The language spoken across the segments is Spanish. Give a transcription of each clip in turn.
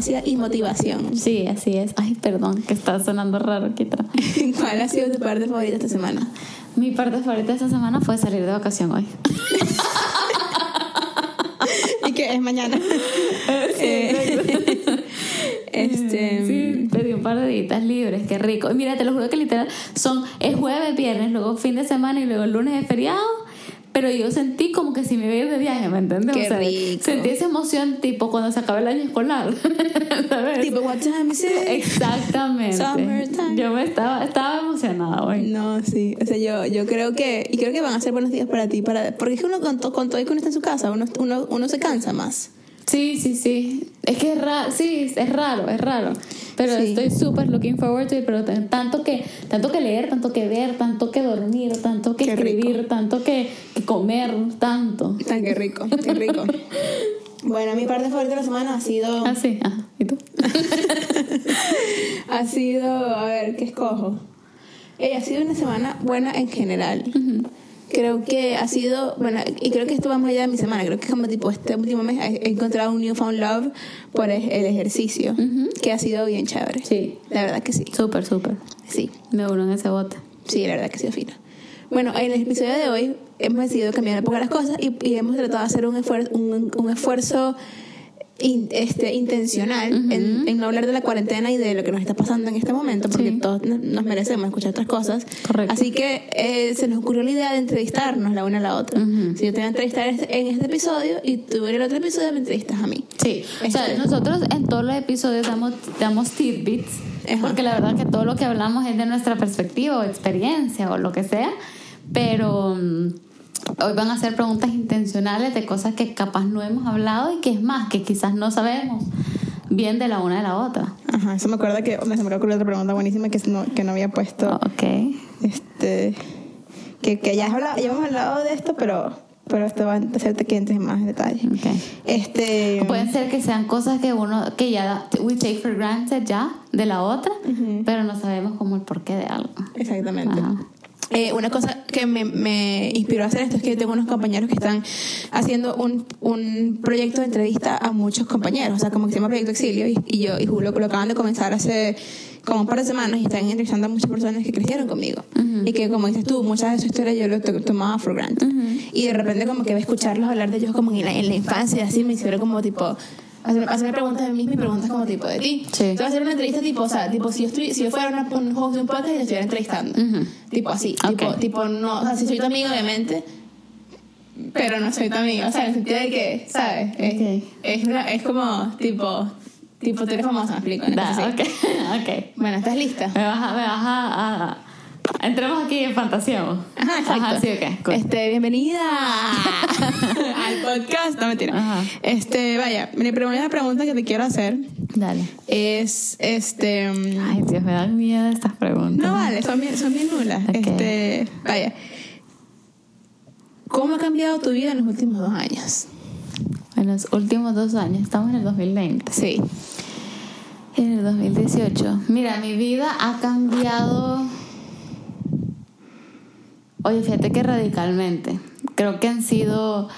constancia y motivación. Sí, así es. Ay, perdón, que está sonando raro aquí atrás. ¿Cuál ha sido tu parte favorita esta semana? Mi parte favorita esta semana fue salir de vacación hoy. y que es mañana. Eh, este, Sí, pedí un par de días libres, qué rico. Y mira, te lo juro que literal son, es jueves, viernes, luego fin de semana y luego el lunes es feriado. Pero yo sentí como que si me iba de viaje, ¿me entiendes? Qué rico. Sentí esa emoción tipo cuando se acaba el año escolar. ¿Sabes? tipo, what time is it? Exactamente. Summertime. Yo me estaba, estaba emocionada hoy. No, sí. O sea, yo, yo creo que. Y creo que van a ser buenos días para ti. Para, porque es que uno con, con todo y que uno está en su casa, uno, uno, uno se cansa más. Sí, sí, sí. Es que es raro, sí, es raro, es raro. Pero Sí. estoy súper looking forward to it, pero tanto que, tanto que leer, tanto que ver, tanto que dormir, tanto que Qué escribir, rico. tanto que, que comer, tanto. Tan qué rico, qué rico. bueno, mi parte favorita de la semana ha sido. Ah, sí, ajá. ¿Y tú? ha sido. A ver, ¿qué escojo? Eh, ha sido una semana buena en general. Creo que ha sido, bueno, y creo que esto va más allá de mi semana. Creo que como tipo este último mes he encontrado un newfound love por el el ejercicio, que ha sido bien chévere. Sí. La verdad que sí. Súper, súper. Sí. Me uno en ese bote. Sí, la verdad que ha sido fino. Bueno, en el episodio de hoy hemos decidido cambiar un poco las cosas y, y hemos tratado de hacer un esfuerzo, un, un esfuerzo in- este, intencional en, en no hablar de la cuarentena y de lo que nos está pasando en este momento, porque Sí. todos no- nos merecemos escuchar otras cosas. Correcto. Así que eh, se nos ocurrió la idea de entrevistarnos la una a la otra. Si yo te voy a entrevistar este- en este episodio y tú en el otro episodio me entrevistas a mí. Sí, o sea, Este- nosotros en todos los episodios damos, damos tidbits, Ajá. porque la verdad que todo lo que hablamos es de nuestra perspectiva o experiencia o lo que sea, pero mm, hoy van a ser preguntas intencionales de cosas que capaz no hemos hablado y que es más, que quizás no sabemos bien de la una de la otra. Ajá, eso me acuerda que me se me ocurrió otra pregunta buenísima que no, que no había puesto. Ok. Este, que, que ya, hablado- ya hemos hablado de esto, pero, pero esto va a hacerte que entres en más detalle. Ok. Este, Pueden ser que sean cosas que uno, que ya we take for granted ya de la otra, pero no sabemos como el porqué de algo. exactamente. Ajá. Eh, una cosa que me, me inspiró a hacer esto es que yo tengo unos compañeros que están haciendo un, un proyecto de entrevista a muchos compañeros, o sea, como que se llama Proyecto Exilio, y, y yo y Julio lo acaban de comenzar hace como un par de semanas y están entrevistando a muchas personas que crecieron conmigo. Y que, como dices tú, muchas de su historia yo lo to- tomaba for granted. Y de repente, como que escucharlos hablar de ellos como en la, en la infancia, así me hicieron como tipo. Hacerme, preguntas de mí y preguntas como tipo de ti. Sí. Te voy a hacer una entrevista tipo, o sea, tipo si yo, estuvi- si yo fuera una, un host de un podcast y te estuviera entrevistando. Tipo así. Tipo, Ok. tipo, no, o sea, si soy tu amiga, obviamente, pero no soy tu amiga. O sea, en el sentido de que, ¿sabes? Es, Ok. es, una- es como, tipo, tipo, tú eres famosa, me explico. Da, Entonces, sí. ok, ok. Bueno, ¿estás lista? Me vas a, me vas a, a- Entremos aquí en fantasía. Ajá, exacto. Ajá, sí, cool. Este, bienvenida al podcast. No, mentira. Ajá. Este, vaya, mi primera pregunta que te quiero hacer Dale. es, este... Ay, Dios, me dan miedo estas preguntas. No vale, son bien, son bien nulas. Este, vaya. ¿Cómo ha cambiado tu vida en los últimos dos años? En los últimos dos años, estamos en el 2020. Sí. En el 2018. Mira, mi vida ha cambiado. Oye, fíjate que radicalmente. Creo que han sido.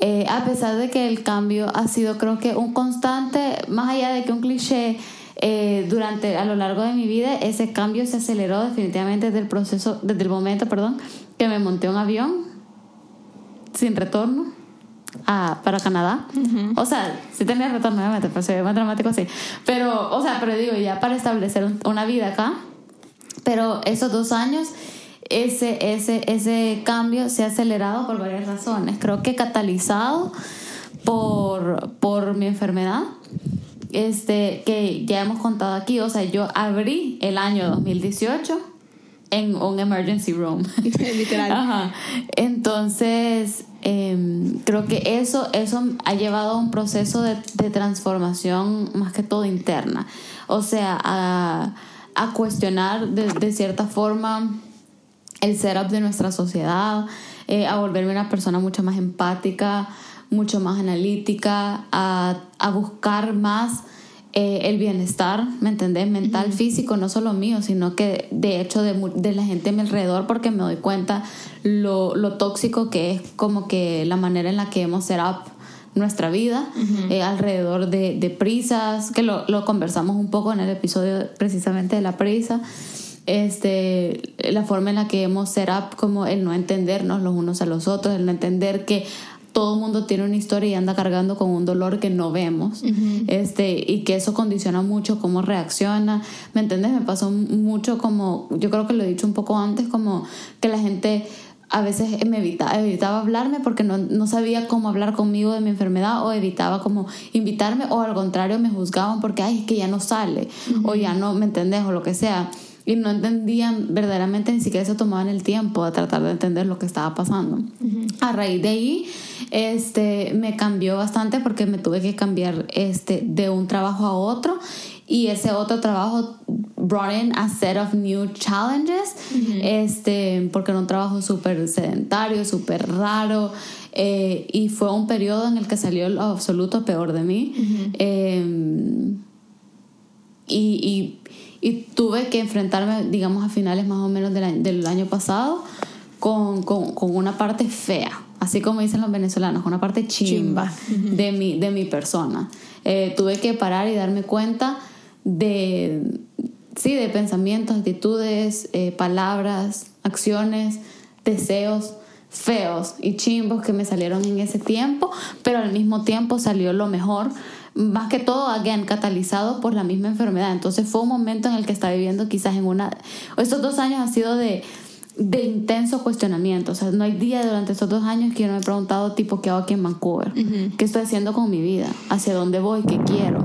eh, a pesar de que el cambio ha sido, creo que un constante, más allá de que un cliché, eh, durante a lo largo de mi vida, ese cambio se aceleró definitivamente desde el proceso, desde el momento, perdón, que me monté un avión sin retorno a, para Canadá. O sea, sí tenía retorno, obviamente, pero se ve más dramático así. Pero, o sea, pero digo, ya para establecer un- una vida acá. Pero esos dos años, ese, ese, ese cambio se ha acelerado por varias razones. Creo que catalizado por, por mi enfermedad. Este, que ya hemos contado aquí, o sea, yo abrí el año 2018 en un emergency room. Literal. Ajá. Entonces, em, creo que eso, eso ha llevado a un proceso de, de transformación más que todo interna. O sea, a, a cuestionar de, de cierta forma el setup de nuestra sociedad, eh, a volverme una persona mucho más empática, mucho más analítica, a, a buscar más eh, el bienestar, ¿me entendés? Mental, físico, no solo mío, sino que de hecho de, de la gente a mi alrededor, porque me doy cuenta lo, lo tóxico que es como que la manera en la que hemos set up nuestra vida eh, alrededor de, de, prisas, que lo, lo, conversamos un poco en el episodio precisamente de la prisa. Este, la forma en la que hemos set up como el no entendernos los unos a los otros, el no entender que todo el mundo tiene una historia y anda cargando con un dolor que no vemos. este, y que eso condiciona mucho cómo reacciona. ¿Me entiendes? Me pasó mucho como, yo creo que lo he dicho un poco antes, como que la gente a veces me evitaba, evitaba hablarme porque no, no, sabía cómo hablar conmigo de mi enfermedad o evitaba como invitarme o al contrario me juzgaban porque, ay, es que ya no sale o ya no, ¿me entendés? O lo que sea y no entendían verdaderamente, ni siquiera se tomaban el tiempo a tratar de entender lo que estaba pasando. A raíz de ahí, este, me cambió bastante porque me tuve que cambiar este, de un trabajo a otro y ese otro trabajo brought in a set of new challenges, este, porque era un trabajo súper sedentario, súper raro. Eh, y fue un periodo en el que salió lo absoluto peor de mí. Em, y, y y tuve que enfrentarme, digamos, a finales más o menos del, del año pasado con, con, con, una parte fea, así como dicen los venezolanos, una parte chimba, De, mi, de mi persona. Eh, tuve que parar y darme cuenta de, sí, de pensamientos, actitudes, eh, palabras, acciones, deseos feos y chimbos que me salieron en ese tiempo, pero al mismo tiempo salió lo mejor más que todo, again, catalizado por la misma enfermedad. Entonces fue un momento en el que estaba viviendo quizás en una... Estos dos años han sido de, de intenso cuestionamiento. O sea, no hay día durante estos dos años que yo no me he preguntado, tipo, ¿qué hago aquí en Vancouver? ¿Qué estoy haciendo con mi vida? ¿Hacia dónde voy? ¿Qué quiero?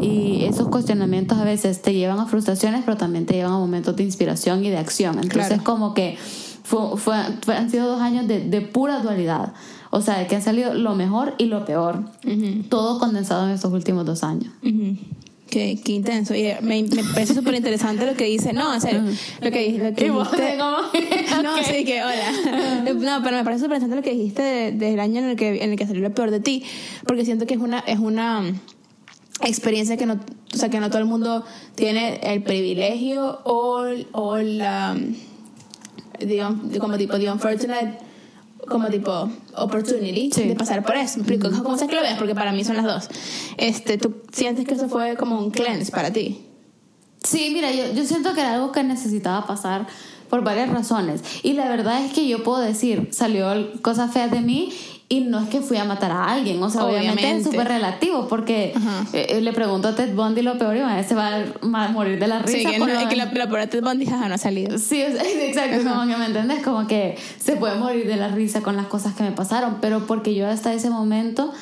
Y esos cuestionamientos a veces te llevan a frustraciones, pero también te llevan a momentos de inspiración y de acción. Entonces, como que fue, fue, han sido dos años de, de pura dualidad. O sea, de que han salido lo mejor y lo peor. Todo condensado en estos últimos dos años. Qué, qué, intenso. Y me, me parece súper interesante lo que dice. No, en serio. Lo que, lo que dijiste. No, sí, que hola. No, pero me parece súper interesante lo que dijiste desde el año en el, que, en el que salió lo peor de ti. Porque siento que es una, es una experiencia que no, o sea, que no todo el mundo tiene el privilegio o, o la, digamos, como tipo, the unfortunate como tipo opportunity de pasar por eso. ¿Me explico? ¿Cómo se que lo ves? Porque para mí son las dos. Este, ¿Tú sientes que eso fue como un cleanse para ti? Sí, mira, yo, yo siento que era algo que necesitaba pasar por varias razones. Y la verdad es que yo puedo decir, salió cosas feas de mí y no es que fui a matar a alguien, o sea, obviamente, es súper relativo, porque eh, le pregunto a Ted Bundy lo peor y se va a morir de la risa. Sí, que, no, que la, la pobre Ted Bundy no ha salido. Sí, exacto, como que me entiendes, como que se puede morir de la risa con las cosas que me pasaron, pero porque yo hasta ese momento...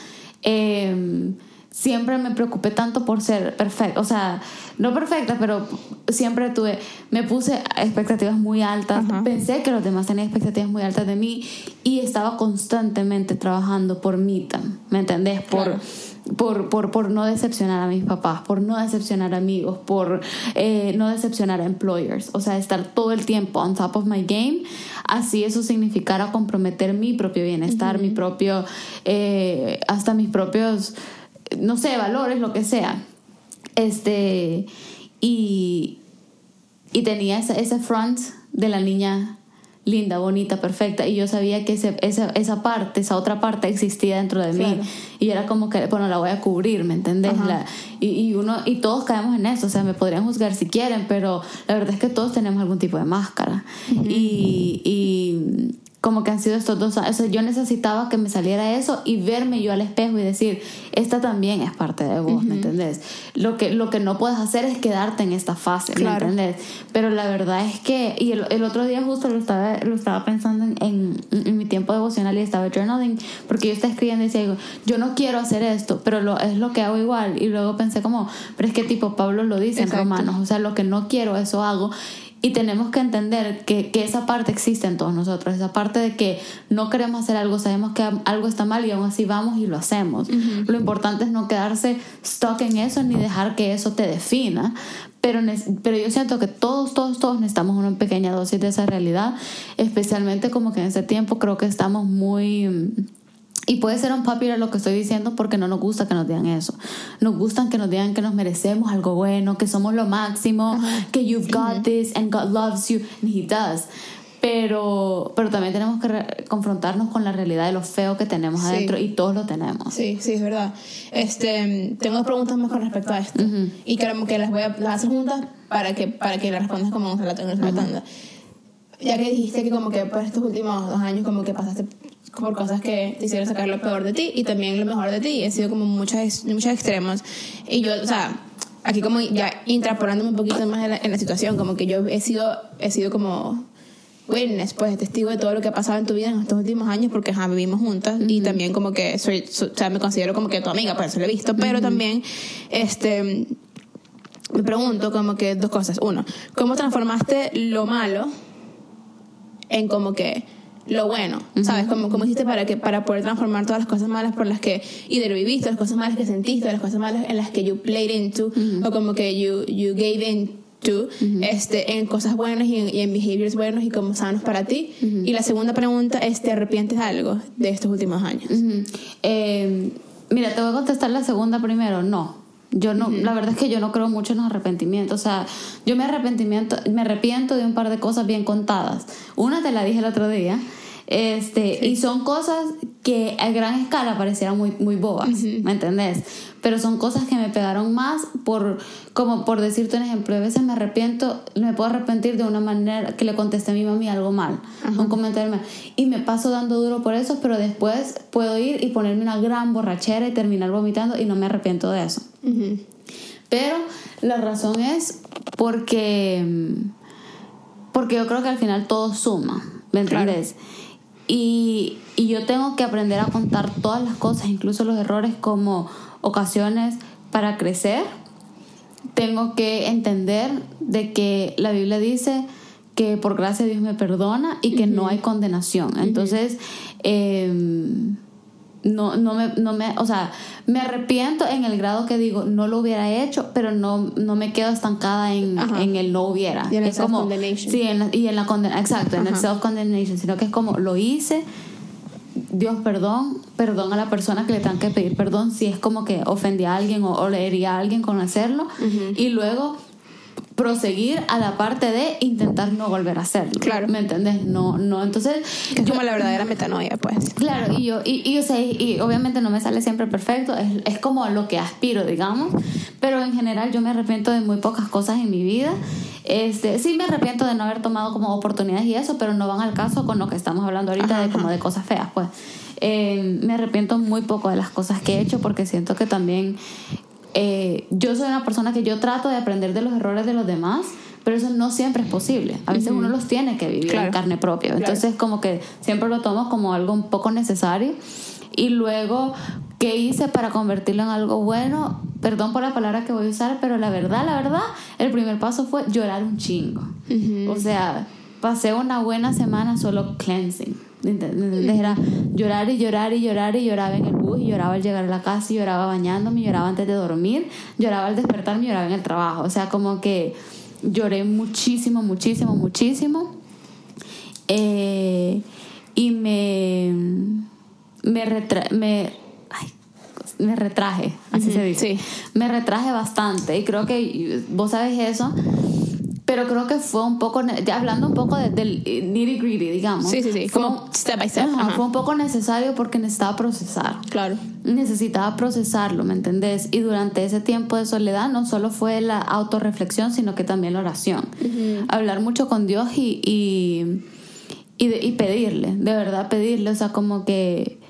Eh, siempre me preocupé tanto por ser perfecta, o sea, no perfecta, pero siempre tuve, me puse expectativas muy altas, pensé que los demás tenían expectativas muy altas de mí y estaba constantemente trabajando por mí, ¿me entendés? Por, por, por, por, no decepcionar a mis papás, por no decepcionar a amigos, por eh, no decepcionar a employers, o sea, estar todo el tiempo on top of my game, así eso significara comprometer mi propio bienestar, mi propio, eh, hasta mis propios no sé, valores, lo que sea. Este, y, y tenía ese, ese front de la niña linda, bonita, perfecta, y yo sabía que ese, esa, esa parte, esa otra parte existía dentro de mí, y era como que, bueno, la voy a cubrir, ¿me entendés? La, y, y, uno, y todos caemos en eso, o sea, me podrían juzgar si quieren, pero la verdad es que todos tenemos algún tipo de máscara, y, y como que han sido estos dos años. O sea, yo necesitaba que me saliera eso y verme yo al espejo y decir, esta también es parte de vos, ¿me entendés? Lo que, lo que no puedes hacer es quedarte en esta fase, ¿me entendés? Pero la verdad es que, y el, el, otro día justo lo estaba, lo estaba pensando en, en, mi tiempo devocional y estaba journaling, porque yo estaba escribiendo y decía, yo no quiero hacer esto, pero lo, es lo que hago igual. Y luego pensé como, pero es que tipo Pablo lo dice en Romanos, o sea, lo que no quiero, eso hago. Y tenemos que entender que, que, esa parte existe en todos nosotros, esa parte de que no queremos hacer algo, sabemos que algo está mal y aún así vamos y lo hacemos. Lo importante es no quedarse stuck en eso ni dejar que eso te defina. Pero, pero yo siento que todos, todos, todos necesitamos una pequeña dosis de esa realidad, especialmente como que en ese tiempo creo que estamos muy y puede ser un popular lo que estoy diciendo porque no nos gusta que nos digan eso. Nos gustan que nos digan que nos merecemos algo bueno, que somos lo máximo, que you've got this and God loves you, and He does. pero, pero también tenemos que confrontarnos con la realidad de lo feo que tenemos Sí. adentro y todos lo tenemos. Sí, sí, es verdad. Este, tengo dos preguntas más con respecto a esto. Y creo que las voy a las hacer juntas para que, para que las respondas como nuestra en nuestra tanda. Ya que dijiste que como que por estos últimos dos años como que pasaste por cosas que te hicieron sacar lo peor de ti y también lo mejor de ti. He sido como muchos, muchos extremos. Y yo, o sea, aquí como ya intrapolándome un poquito más en la, en la situación, como que yo he sido, he sido como witness, pues testigo de todo lo que ha pasado en tu vida en estos últimos años porque ajá, vivimos juntas y también como que soy, so- o sea, me considero como que tu amiga, pues eso lo he visto, pero también este me pregunto como que dos cosas. Uno, ¿cómo transformaste lo malo en como que lo bueno? ¿Sabes? ¿Cómo, cómo hiciste para que para poder transformar todas las cosas malas por las que lo viviste, las cosas malas que sentiste, las cosas malas en las que you played into o como que you you gave into este en cosas buenas y en, y en behaviors buenos y como sanos para ti. Y la segunda pregunta es ¿te arrepientes de algo de estos últimos años? Eh, mira, te voy a contestar la segunda primero. No. Yo no, la verdad es que yo no creo mucho en los arrepentimientos. O sea, yo me arrepentimiento, me arrepiento de un par de cosas bien contadas. Una te la dije el otro día. Este, y son cosas que a gran escala parecieran muy, muy bobas, ¿me entendés? Pero son cosas que me pegaron más por, como por decirte un ejemplo, a veces me arrepiento, me puedo arrepentir de una manera que le contesté a mi mami algo mal, un comentario mal, y me paso dando duro por eso, pero después puedo ir y ponerme una gran borrachera y terminar vomitando y no me arrepiento de eso. Ujú. Pero la razón es porque, porque yo creo que al final todo suma, ¿me entiendes? Y, y yo tengo que aprender a contar todas las cosas, incluso los errores, como ocasiones para crecer. Tengo que entender de que la Biblia dice que por gracia Dios me perdona y que no hay condenación. Entonces, em, no, no, me, no me, o sea, me arrepiento en el grado que digo, no lo hubiera hecho, pero no, no me quedo estancada en, el no hubiera. Y en el es como, sí, en la- y en la condena, exacto, en el self-condemnation, sino que es como, lo hice, Dios perdón, perdón a la persona que le tengan que pedir perdón si es como que ofendí a alguien o, o le herí a alguien con hacerlo, y luego proseguir a la parte de intentar no volver a hacerlo. Claro. ¿Me entendés? No, no, entonces... Que es yo- como la verdadera metanoia, pues. Claro, y yo, y, y, o sea, y, y obviamente no me sale siempre perfecto, es, es como lo que aspiro, digamos, pero en general yo me arrepiento de muy pocas cosas en mi vida. Este, sí me arrepiento de no haber tomado como oportunidades y eso, pero no van al caso con lo que estamos hablando ahorita Ajá, de como ajá. de cosas feas, pues. Eh, me arrepiento muy poco de las cosas que he hecho porque siento que también eh, yo soy una persona que yo trato de aprender de los errores de los demás, pero eso no siempre es posible. A veces uno los tiene que vivir Claro. en carne propia. Claro. Entonces, como que siempre lo tomo como algo un poco necesario. Y luego, ¿qué hice para convertirlo en algo bueno? Perdón por la palabra que voy a usar, pero la verdad, la verdad, el primer paso fue llorar un chingo. O sea, pasé una buena semana solo cleansing. Era llorar y llorar y llorar y lloraba en el bus y lloraba al llegar a la casa y lloraba bañándome, lloraba antes de dormir, lloraba al despertarme y lloraba en el trabajo. O sea, como que lloré muchísimo, muchísimo, muchísimo. Eh, y me me, retra me, ay, me retraje, así se dice. sí. Me retraje bastante y creo que vos sabes eso, pero creo que fue un poco, ya hablando un poco de- del nitty gritty, digamos. Sí, sí, sí, Fue como step by step, Ajá, fue un poco necesario porque necesitaba procesar Claro. necesitaba procesarlo, ¿me entendés? Y durante ese tiempo de soledad no solo fue la autorreflexión, sino que también la oración. Hablar mucho con Dios y, y, y, de- y pedirle, de verdad pedirle, o sea, como que,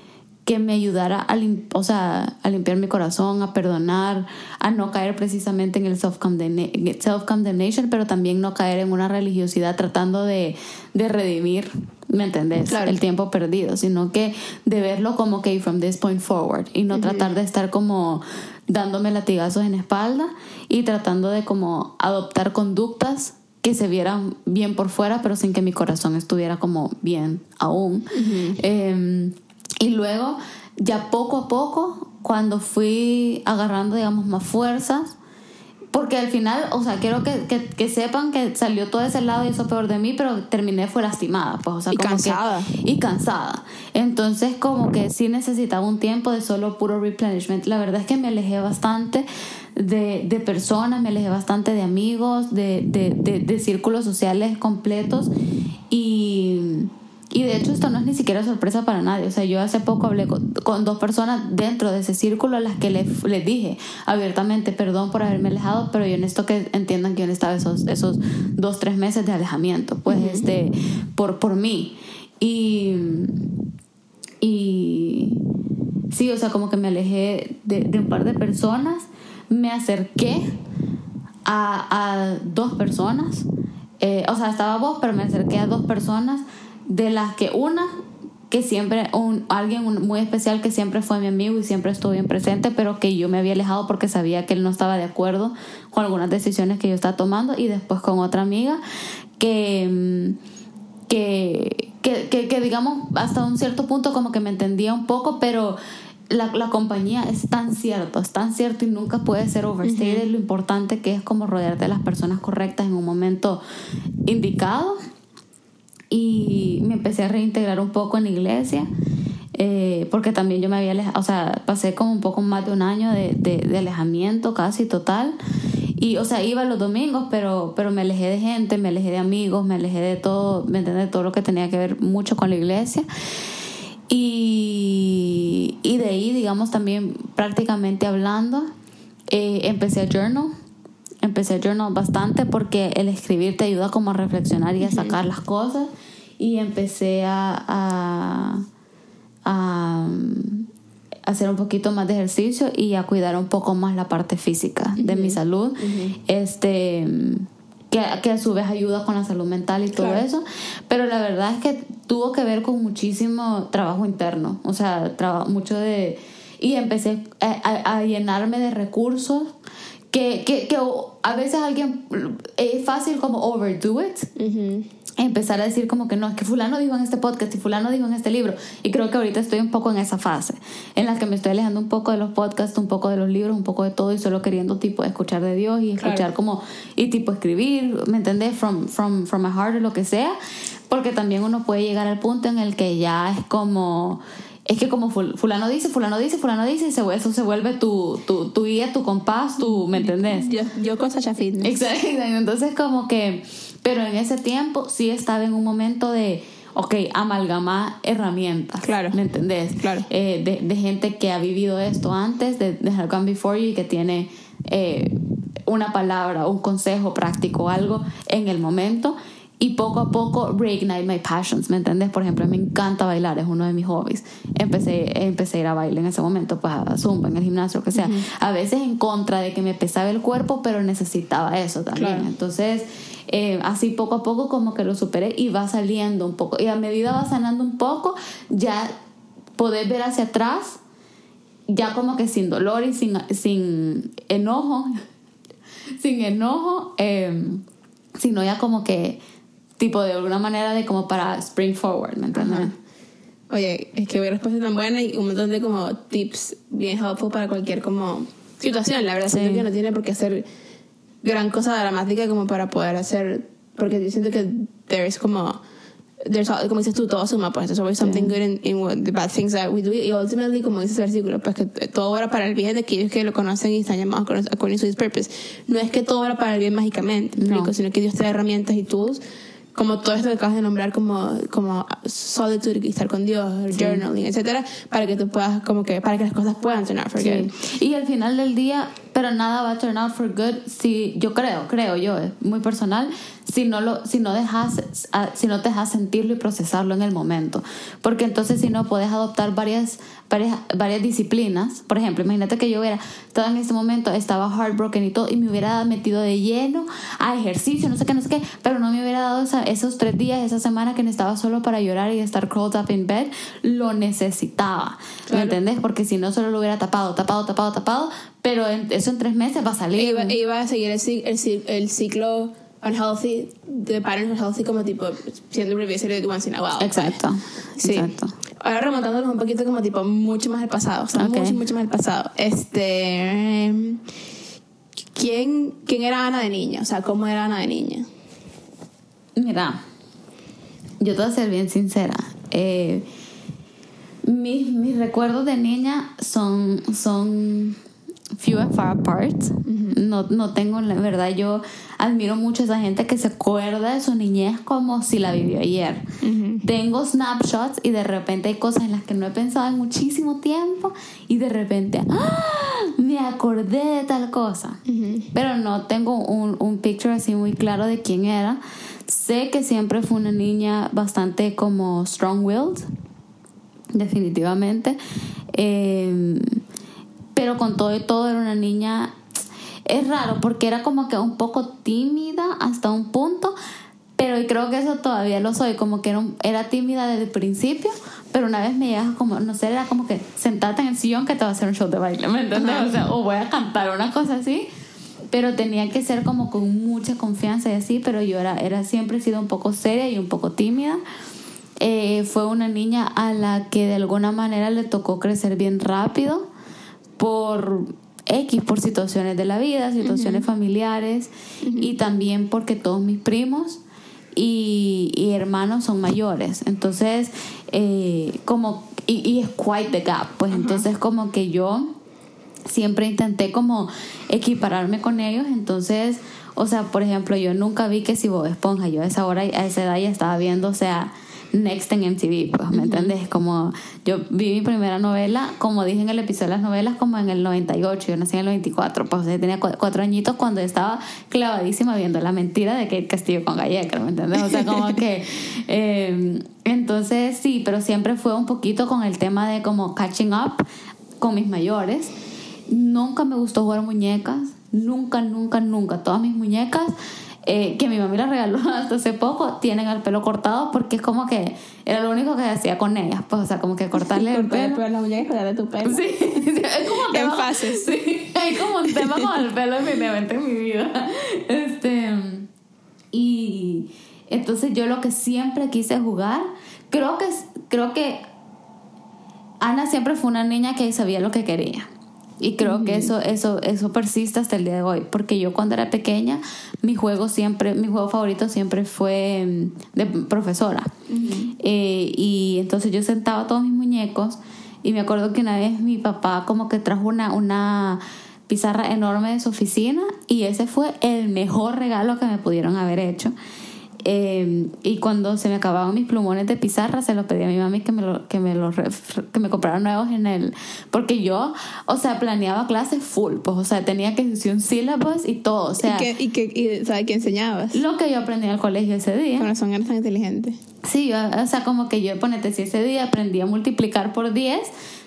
que me ayudara a, lim- o sea, a limpiar mi corazón, a perdonar, a no caer precisamente en el self-condemna- self-condemnation, pero también no caer en una religiosidad tratando de, de redimir. ¿Me entendés? Claro. El tiempo perdido, sino que de verlo como que from this point forward y no tratar de estar como dándome latigazos en la espalda y tratando de como adoptar conductas que se vieran bien por fuera, pero sin que mi corazón estuviera como bien aún. Eh, y luego, ya poco a poco, cuando fui agarrando, digamos, más fuerzas, porque al final, o sea, quiero que, que, que sepan que salió todo ese lado y eso peor de mí, pero terminé fue lastimada, pues, o sea, Y como que- cansada. y cansada. Entonces, como que sí necesitaba un tiempo de solo puro replenishment. La verdad es que me alejé bastante de, de personas, me alejé bastante de amigos, de, de, de, de círculos sociales completos y Y de hecho esto no es ni siquiera sorpresa para nadie. O sea, yo hace poco hablé con, con dos personas dentro de ese círculo a las que les, les dije abiertamente, perdón por haberme alejado, pero yo necesito que entiendan que yo necesitaba esos, esos dos, tres meses de alejamiento, pues, este, por, por mí. Y, y sí, o sea, como que me alejé de, de un par de personas, me acerqué a, a dos personas, eh, o sea, estaba vos, pero me acerqué a dos personas, de las que una que siempre, un, alguien muy especial que siempre fue mi amigo y siempre estuvo bien presente, pero que yo me había alejado porque sabía que él no estaba de acuerdo con algunas decisiones que yo estaba tomando, y después con otra amiga que, mm, que, que, que, que digamos, hasta un cierto punto como que me entendía un poco, pero la, la, compañía es tan cierto, es tan cierto y nunca puede ser overstated uh -huh. lo importante que es como rodearte de las personas correctas en un momento indicado. Y me empecé a reintegrar un poco en la iglesia, eh, porque también yo me había alejado, o sea, pasé como un poco más de un año de, de, de, alejamiento casi total. Y, o sea, iba los domingos, pero, pero me alejé de gente, me alejé de amigos, me alejé de todo, me entiendes, todo lo que tenía que ver mucho con la iglesia. Y, y de ahí, digamos, también prácticamente hablando, eh, empecé a journal. Empecé a journal bastante porque el escribir te ayuda como a reflexionar y a sacar las cosas. Y empecé a, a, a, hacer un poquito más de ejercicio y a cuidar un poco más la parte física uh -huh. de mi salud. Uh -huh. Este que, que, a su vez ayuda con la salud mental y todo claro. eso. Pero la verdad es que tuvo que ver con muchísimo trabajo interno, o sea, trabajo, mucho de... Y empecé a, a, a llenarme de recursos que, que, que, a veces alguien es fácil como overdo it. Uh -huh empezar a decir como que no, es que fulano dijo en este podcast y fulano dijo en este libro. Y creo que ahorita estoy un poco en esa fase, en la que me estoy alejando un poco de los podcasts, un poco de los libros, un poco de todo y solo queriendo tipo escuchar de Dios y escuchar claro. como, y tipo escribir, ¿me entendés? From, from, from my heart o lo que sea, porque también uno puede llegar al punto en el que ya es como es que como fulano dice, fulano dice, fulano dice, y se, eso se vuelve tu, tu, tu guía, tu compás, tu, ¿me entendés? Yo, yo con Sasha Fitness. Exacto, entonces como que, pero en ese tiempo sí estaba en un momento de, ok, amalgamar herramientas. Claro. ¿Me entendés? Claro. Eh, de, de, gente que ha vivido esto antes, de, de Before You y que tiene eh, una palabra, un consejo práctico, algo en el momento y poco a poco reignite my passions, ¿me entiendes? Por ejemplo, me encanta bailar, es uno de mis hobbies. Empecé, empecé a ir a bailar en ese momento, pues a zumba, en el gimnasio, lo que sea. Uh -huh. A veces en contra de que me pesaba el cuerpo, pero necesitaba eso también. Claro. Entonces, eh, así poco a poco como que lo superé y va saliendo un poco. Y a medida va sanando un poco, ya poder ver hacia atrás, ya como que sin dolor y sin, sin enojo, sin enojo, eh, sino ya como que tipo de alguna manera de como para spring forward, ¿me entiendes? Ajá. Oye, es que voy respuesta tan buena y un montón de como tips bien helpful para cualquier como situación. La verdad sí. siento que no tiene por qué hacer gran cosa dramática como para poder hacer, porque yo siento que there is como there's all, como dices tú, todo suma, pues there's always something yeah. good in, in what, the bad things that we do. Y ultimately, como dice el versículo, pues que todo obra para el bien de aquellos que lo conocen y están llamados according to his purpose. No es que todo obra para el bien mágicamente, no. sino que Dios te da herramientas y tools como todo esto que acabas de nombrar como, como solitude y estar con Dios, sí. journaling, etcétera, para que tú puedas como que para que las cosas puedan sí. good. Y al final del día, pero nada va a turn out for good si yo creo, creo yo, es muy personal, si no lo si no dejas si no te dejas sentirlo y procesarlo en el momento, porque entonces si no puedes adoptar varias varias, varias disciplinas. Por ejemplo, imagínate que yo hubiera estado en ese momento, estaba heartbroken y todo, y me hubiera metido de lleno a ejercicio, no sé qué, no sé qué, pero no me hubiera dado esa, esos tres días, esa semana que necesitaba solo para llorar y estar curled up in bed, lo necesitaba. Claro. ¿Me entendés? Porque si no, solo lo hubiera tapado, tapado, tapado, tapado, pero en, eso en tres meses va a salir. Iba, iba a seguir el, el, el ciclo unhealthy, de pattern unhealthy como tipo siendo revisited once in a while. Exacto. Sí. Exacto. Ahora remontándonos un poquito como tipo mucho más al pasado, o sea, okay. mucho, mucho más al pasado. Este, ¿quién, ¿quién era Ana de niña? O sea, ¿cómo era Ana de niña? Mira, yo te voy a ser bien sincera. Eh, mis, mis recuerdos de niña son, son few and far apart. no, no tengo, la verdad, yo admiro mucho a esa gente que se acuerda de su niñez como si la vivió ayer. Tengo snapshots y de repente hay cosas en las que no he pensado en muchísimo tiempo y de repente ¡ah! me acordé de tal cosa. Pero no tengo un, un picture así muy claro de quién era. Sé que siempre fue una niña bastante como strong-willed, definitivamente. Eh, pero con todo y todo era una niña... Es raro porque era como que un poco tímida hasta un punto, pero creo que eso todavía lo soy, como que era, era tímida desde el principio, pero una vez me llegas como, no sé, era como que sentate en el sillón que te va a hacer un show de baile, ¿me entiendes? O sea, o voy a cantar una cosa así, pero tenía que ser como con mucha confianza y así, pero yo era, era siempre he sido un poco seria y un poco tímida. Eh, fue una niña a la que de alguna manera le tocó crecer bien rápido por X, por situaciones de la vida, situaciones familiares y también porque todos mis primos y, hermanos son mayores. Entonces, eh, como, y, es quite the gap, pues entonces como que yo siempre intenté como equipararme con ellos, entonces, o sea, por ejemplo, yo nunca vi que si Bob Esponja, yo a esa hora, a esa edad ya estaba viendo, o sea, Next en MTV, pues, ¿me entiendes? Como yo vi mi primera novela, como dije en el episodio de las novelas, como en el 98, yo nací en el 94, pues tenía cuatro añitos cuando estaba clavadísima viendo la mentira de Kate Castillo con Galleca, ¿me entiendes? O sea, como que... Eh, entonces, sí, pero siempre fue un poquito con el tema de como catching up con mis mayores. Nunca me gustó jugar muñecas, nunca, nunca, nunca. Todas mis muñecas eh, que mi mamá la regaló hasta hace poco, tienen el pelo cortado porque es como que era lo único que hacía con ellas, pues, o sea, como que cortarle el pelo. Pero la muñeca de tu pelo. Sí, es como tema, en fases. Sí, hay como un tema con el pelo definitivamente en mi vida. Este, y entonces yo lo que siempre quise jugar, creo que, creo que Ana siempre fue una niña que sabía lo que quería. Y creo que eso, eso, eso persiste hasta el día de hoy. Porque yo cuando era pequeña, mi juego siempre, mi juego favorito siempre fue mm, de profesora. Eh, y entonces yo sentaba todos mis muñecos. Y me acuerdo que una vez mi papá como que trajo una, una pizarra enorme de su oficina. Y ese fue el mejor regalo que me pudieron haber hecho. Em, y cuando se me acababan mis plumones de pizarra, se los pedí a mi mami que me, lo, que me, los que me compraran nuevos en el... Porque yo, o sea, planeaba clases full, pues, o sea, tenía que decir un syllabus y todo, o sea... ¿Y qué, y qué, qué enseñabas? Lo que yo aprendí al colegio ese día. Con razón eres tan inteligente. Sí, o sea, como que yo, ponete, si ese día aprendí a multiplicar por 10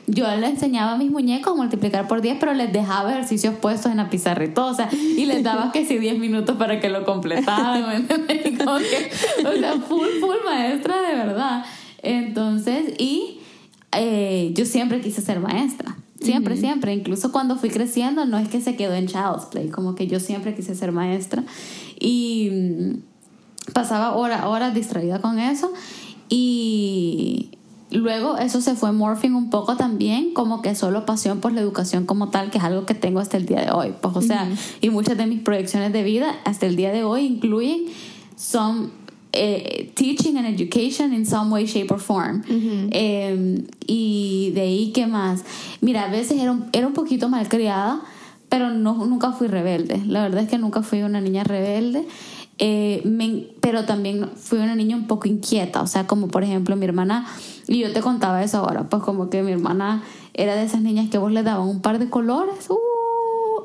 yo le enseñaba a mis muñecos a multiplicar por 10, pero les dejaba ejercicios puestos en la todo, o sea, y les daba que si 10 minutos para que lo completaran, que, o sea, full, full maestra de verdad. Entonces, y eh, yo siempre quise ser maestra. Siempre, siempre. Incluso cuando fui creciendo, no es que se quedó en Child's Play, como que yo siempre quise ser maestra. Y mm, pasaba horas, horas distraída con eso. Y Luego eso se fue morphing un poco también, como que solo pasión por la educación como tal, que es algo que tengo hasta el día de hoy. Pues, o sea, y muchas de mis proyecciones de vida hasta el día de hoy incluyen son eh, teaching and education in some way, shape or form. Em, y de ahí, ¿qué más? Mira, a veces era un, era un poquito malcriada, pero no, nunca fui rebelde. La verdad es que nunca fui una niña rebelde. Eh, pero también fui una niña un poco inquieta, o sea, como por ejemplo mi hermana, y yo te contaba eso ahora, pues como que mi hermana era de esas niñas que vos le daban un par de colores, uh,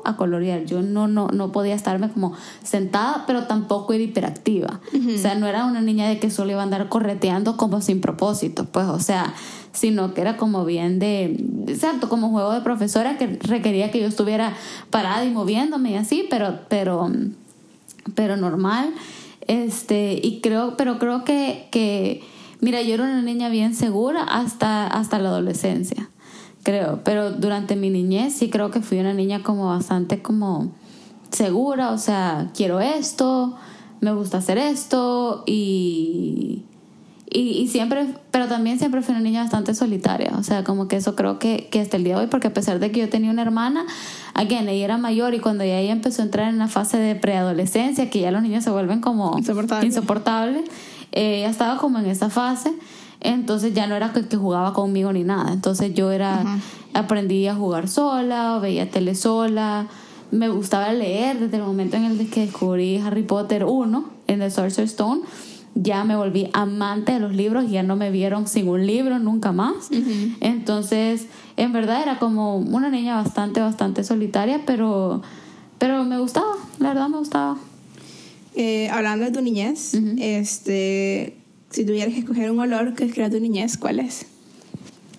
a colorear. Yo no, no, no podía estarme como sentada, pero tampoco era hiperactiva. O sea, no era una niña de que solo iba a andar correteando como sin propósito, pues, o sea, sino que era como bien de, exacto, como juego de profesora que requería que yo estuviera parada y moviéndome y así, pero, pero pero normal. Este, y creo, pero creo que, que, mira, yo era una niña bien segura hasta, hasta la adolescencia, creo. Pero durante mi niñez sí creo que fui una niña como bastante como segura, o sea, quiero esto, me gusta hacer esto y y, siempre, pero también siempre fui una niña bastante solitaria. O sea, como que eso creo que, que hasta el día de hoy, porque a pesar de que yo tenía una hermana, again, ella era mayor y cuando ella empezó a entrar en una fase de preadolescencia, que ya los niños se vuelven como insoportables, insoportables eh, ella estaba como en esa fase. Entonces ya no era que, que jugaba conmigo ni nada. Entonces yo era, aprendí a jugar sola, veía tele sola, me gustaba leer desde el momento en el que descubrí Harry Potter 1 en The Sorcerer's Stone. Ya me volví amante de los libros y ya no me vieron sin un libro nunca más. Entonces, en verdad era como una niña bastante, bastante solitaria, pero, pero me gustaba, la verdad me gustaba. Eh, hablando de tu niñez, este, si tuvieras que escoger un olor que describa tu niñez, ¿cuál es?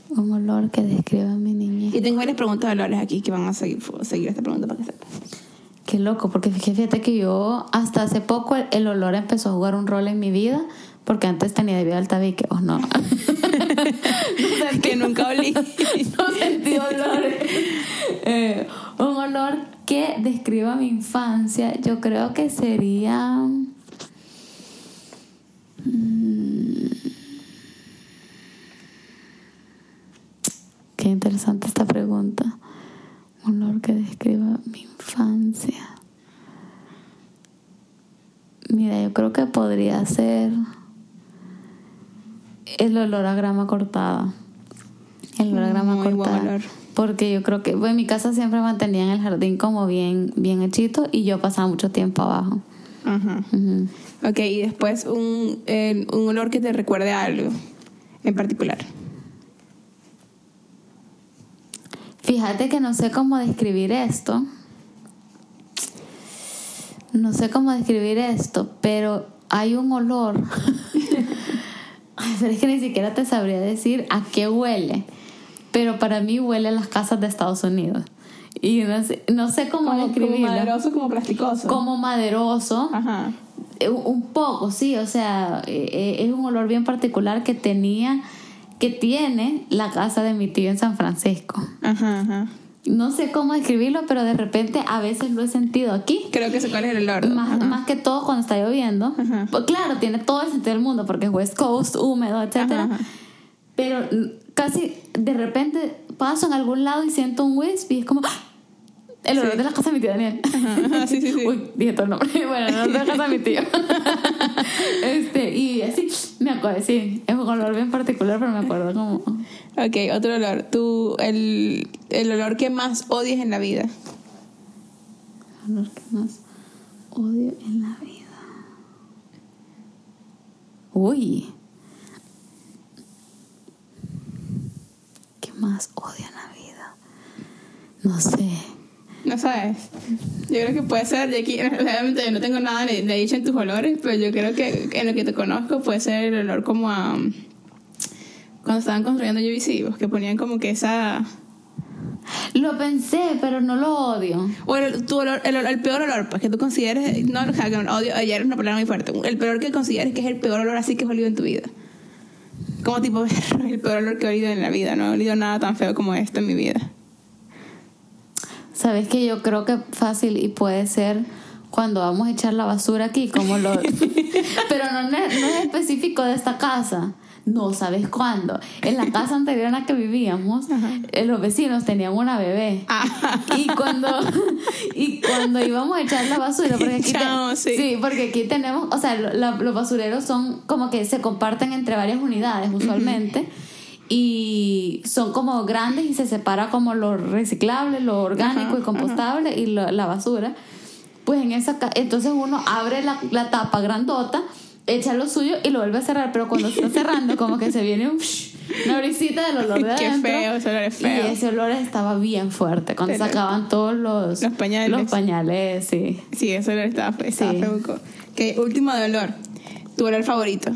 Un olor que describa mi niñez. Y tengo varias preguntas de olores aquí que van a seguir, seguir esta pregunta para que sepas. Qué loco, porque fíjate que yo hasta hace poco el, el olor empezó a jugar un rol en mi vida, porque antes tenía debido al tabique, o no. que nunca olí. no sentí olores. Eh, un olor que describa mi infancia, yo creo que sería. Mm, Qué interesante esta pregunta. Un olor que describa mi infancia. Mira, yo creo que podría ser el olor a grama cortada. El olor a grama Muy buen cortada. olor. Porque yo creo que bueno, en mi casa siempre mantenían el jardín como bien, bien hechito y yo pasaba mucho tiempo abajo. Ajá. Ok, y después un, eh, un olor que te recuerde a algo en particular. Fíjate que no sé cómo describir esto. No sé cómo describir esto, pero hay un olor. Ay, pero es que ni siquiera te sabría decir a qué huele. Pero para mí huele a las casas de Estados Unidos. Y no sé, no sé cómo Como, como describirlo. maderoso, como plasticoso. Como maderoso. Ajá. Eh, Un poco, sí, o sea, eh, eh, es un olor bien particular que tenía, que tiene la casa de mi tío en San Francisco. Ajá, ajá. No sé cómo describirlo, pero de repente a veces lo he sentido aquí. Creo que sé cuál es el olor. Más, que todo cuando está lloviendo. Pues claro, tiene todo el sentido del mundo porque es West Coast, húmedo, ajá. Pero casi de repente paso en algún lado y siento un wisp y es como ¡ah! el olor Sí. de la casa de mi tío Daniel. Ajá, ajá, sí, sí, sí. Uy, dije todo el nombre. Bueno, el olor de la casa de mi tío. este, y así, me acuerdo, sí, es un olor bien particular, pero me acuerdo como... Ok, otro olor. Tú, el, el olor que más odies en la vida. El olor que más odio en la vida. Uy. Más odio en la vida? No sé. No sabes. Yo creo que puede ser, aquí realmente yo no tengo nada de, de dicho en tus olores, pero yo creo que en lo que te conozco puede ser el olor como a... Cuando estaban construyendo UBC, que ponían como que esa... Lo pensé, pero no lo odio. O el, tu olor, el, el peor olor, pues que tú consideres... No, o sea, que odio, ayer es una palabra muy fuerte. El peor que consideres que es el peor olor así que has olido en tu vida. Como tipo, el peor olor que he olido en la vida. No he olido nada tan feo como esto en mi vida. Sabes que yo creo que fácil y puede ser cuando vamos a echar la basura aquí, como lo. Pero no, no es no es específico de esta casa. No, ¿sabes cuándo? En la casa anterior en la que vivíamos, eh, los vecinos tenían una bebé. Ah. Y cuando y cuando íbamos a echar la basura, porque aquí, te- Chao, sí. porque aquí tenemos, o sea, la- los basureros son como que se comparten entre varias unidades usualmente. Y son como grandes y se separa como lo reciclable, lo orgánico y compostable y lo- la basura. Pues en esa entonces uno abre la, la tapa grandota, echa lo suyo y lo vuelve a cerrar, pero cuando está cerrando como que se viene un una brisita del olor de Qué adentro. feo, ese olor es feo. Y ese olor estaba bien fuerte cuando Pero- sacaban todos los, Los pañales. Los pañales, sí. Sí, eso olor estaba, fe- estaba Sí. último de olor. Tu olor favorito.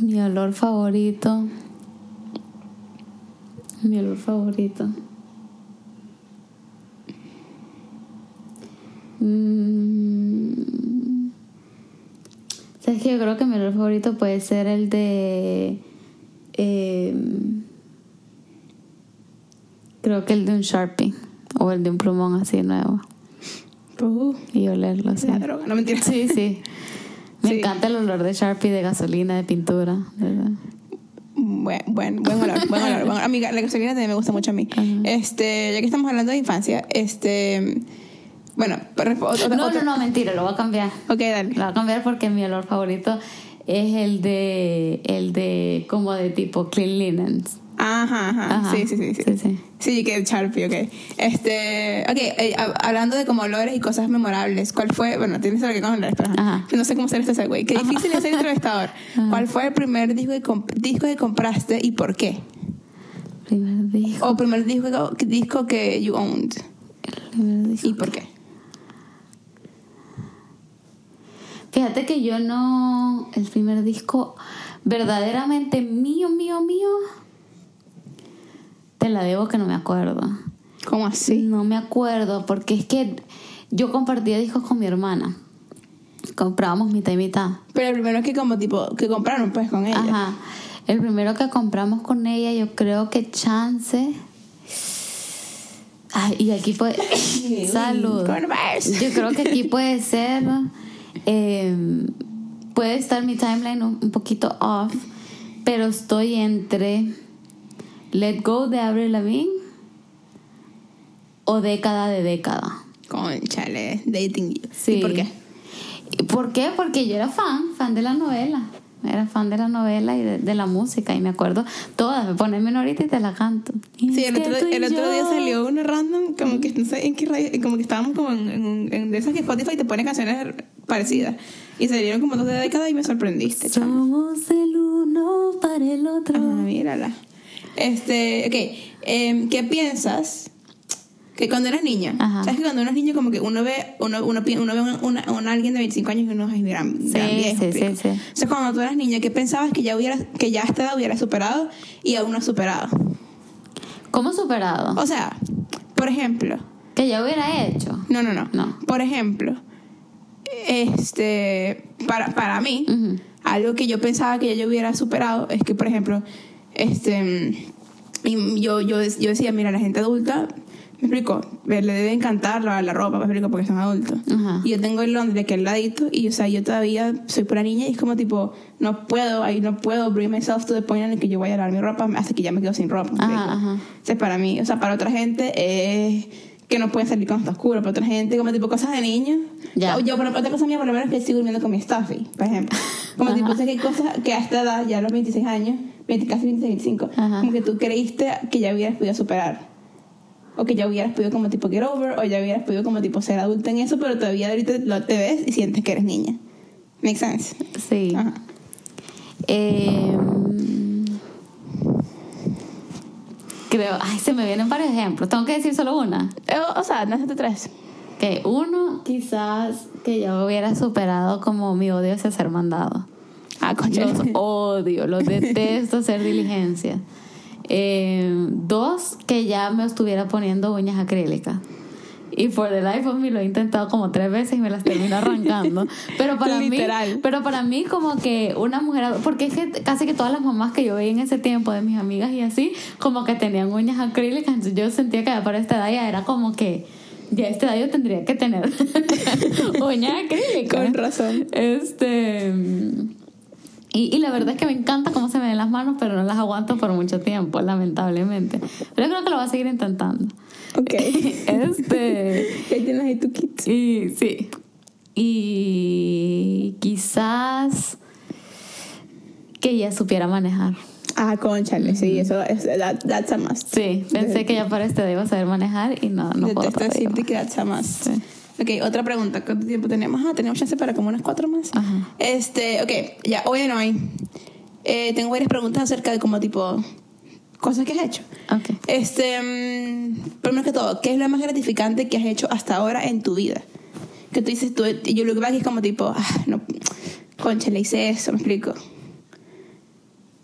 Mi olor favorito. Mi olor favorito. Mm. ¿Sabes qué? Yo creo que mi olor favorito puede ser el de. eh, creo que el de un Sharpie. O el de un plumón así nuevo. Uh, Y olerlo así. la droga, no mentira. Sí, sí. Me Sí. encanta el olor de Sharpie, de gasolina, de pintura. ¿verdad? Buen, buen, buen olor, buen olor. Buen olor. Amiga, la gasolina también me gusta mucho a mí. Este, ya que estamos hablando de infancia, este. Bueno, pero- otra- No, otra- no, no, mentira, lo voy a cambiar. Ok, dale. Lo voy a cambiar porque mi olor favorito es el de, el de como de tipo Clean Linens. Ajá, ajá. Ajá. Sí, sí, sí, sí. Sí, sí. Sí, que Sharpie, ok. Este, ok, eh, hab- hablando de como olores y cosas memorables, ¿cuál fue, bueno, tienes que ver con olores, pero ajá. No sé cómo hacer este güey. Qué difícil es ser entrevistador. ¿Cuál fue el primer disco que, disco que compraste y por qué? Primer disco. O primer disco, disco que you owned primer disco. y por qué. Fíjate que yo no. El primer disco verdaderamente mío, mío, mío. Te la debo que no me acuerdo. ¿Cómo así? No me acuerdo porque es que yo compartía discos con mi hermana. Comprábamos mitad y mitad. Pero el primero que como tipo, que compraron pues con ella. Ajá. El primero que compramos con ella, yo creo que Chance. Ay, y aquí puede. Salud. Yo creo que aquí puede ser. Eh, puede estar mi timeline un, un poquito off, pero estoy entre Let Go de Avril Lavigne o Década de Década. Conchale, dating you. Sí. ¿Y por qué? ¿Y ¿Por qué? Porque yo era fan, fan de la novela. Era fan de la novela y de, de la música. Y me acuerdo todas. Me ponen ahorita y te la canto. Y Sí, el que otro, el otro día salió una random, como que no sé en qué radio, como que estábamos como en, en, en de esas que Spotify te pone canciones parecidas. Y salieron como dos de décadas y me sorprendiste, chamo. Somos el uno para el otro. Ah, mírala. Este, ok, em, ¿qué piensas? Que cuando eras niña, Ajá. ¿sabes que cuando uno es niño como que uno ve, uno, uno, ve una, una- una alguien de 25 años y uno es gran, Sí, gran viejo, sí, sí, sí. Entonces cuando tú eras niña, ¿qué pensabas que ya hubieras, que ya a esta edad hubieras superado y aún no has superado? ¿Cómo superado? O sea, por ejemplo, Que ya hubiera hecho. no, no, no, No. Por ejemplo, este, para, para mí, algo que yo pensaba que ya yo hubiera superado es que, por ejemplo, este, y yo, yo, yo decía, mira, la gente adulta, me explico, le debe encantar la, la ropa, me explico, porque son adultos. Ajá. Y yo tengo en Londres que al ladito, y o sea, yo todavía soy pura niña y es como tipo, no puedo, ahí no puedo bring myself to the point en el que yo voy a lavar mi ropa hasta que ya me quedo sin ropa. ¿me Ajá, ajá. Entonces, para mí, o sea, para otra gente es que no pueden salir cuando está oscuro, para otra gente, como tipo cosas de niños. Ya. Yo, por otra cosa mía, por lo menos, es que sigo durmiendo con mi stuffy, por ejemplo. Como tipo, sé que hay cosas que a esta edad, ya a los 26 años, 20, casi 26, 25, Ajá. como que tú creíste que ya hubieras podido superar. O que ya hubieras podido como tipo get over, o ya hubieras podido como tipo ser adulta en eso, pero todavía ahorita lo te ves y sientes que eres niña. Make sense. Sí. Ajá. Eh, creo, ay, se me vienen varios ejemplos. Tengo que decir solo una. Eh, O, o sea, sé tres. Que uno, quizás que yo hubiera superado como mi odio hacia ser mandado. Ah, concha. Los odio, los detesto hacer diligencia. Eh, dos, que ya me estuviera poniendo uñas acrílicas. Y por the life of me lo he intentado como tres veces y me las termino arrancando. Pero para Literal. mí, pero para mí como que una mujer, porque es que casi que todas las mamás que yo veía en ese tiempo de mis amigas y así, como que tenían uñas acrílicas, entonces yo sentía que para esta edad ya era como que ya a esta edad yo tendría que tener uñas acrílicas. Con razón. Este. Y, y la verdad es que me encanta cómo se me ven las manos, pero no las aguanto por mucho tiempo, lamentablemente. Pero yo creo que lo voy a seguir intentando. Ok. Este. ¿Qué tienes ahí tu kit? Y sí. Y quizás que ya supiera manejar. Ah, conchale, sí, eso es, that, that's a must. Sí, pensé que ya para este día iba a saber manejar y no, no puedo Detesto decirte que that's a must. Sí. Ok, otra pregunta. ¿Cuánto tiempo tenemos? Ah, tenemos chance para como unas cuatro más. Ajá. Este, ok, ya, hoy no hay. Eh, tengo varias preguntas acerca de como tipo cosas que has hecho. Ok. Este, mm, primero que todo, ¿qué es lo más gratificante que has hecho hasta ahora en tu vida? Que tú dices, tú, yo lo que pasa es como tipo, ah, no, concha, le hice eso, me explico.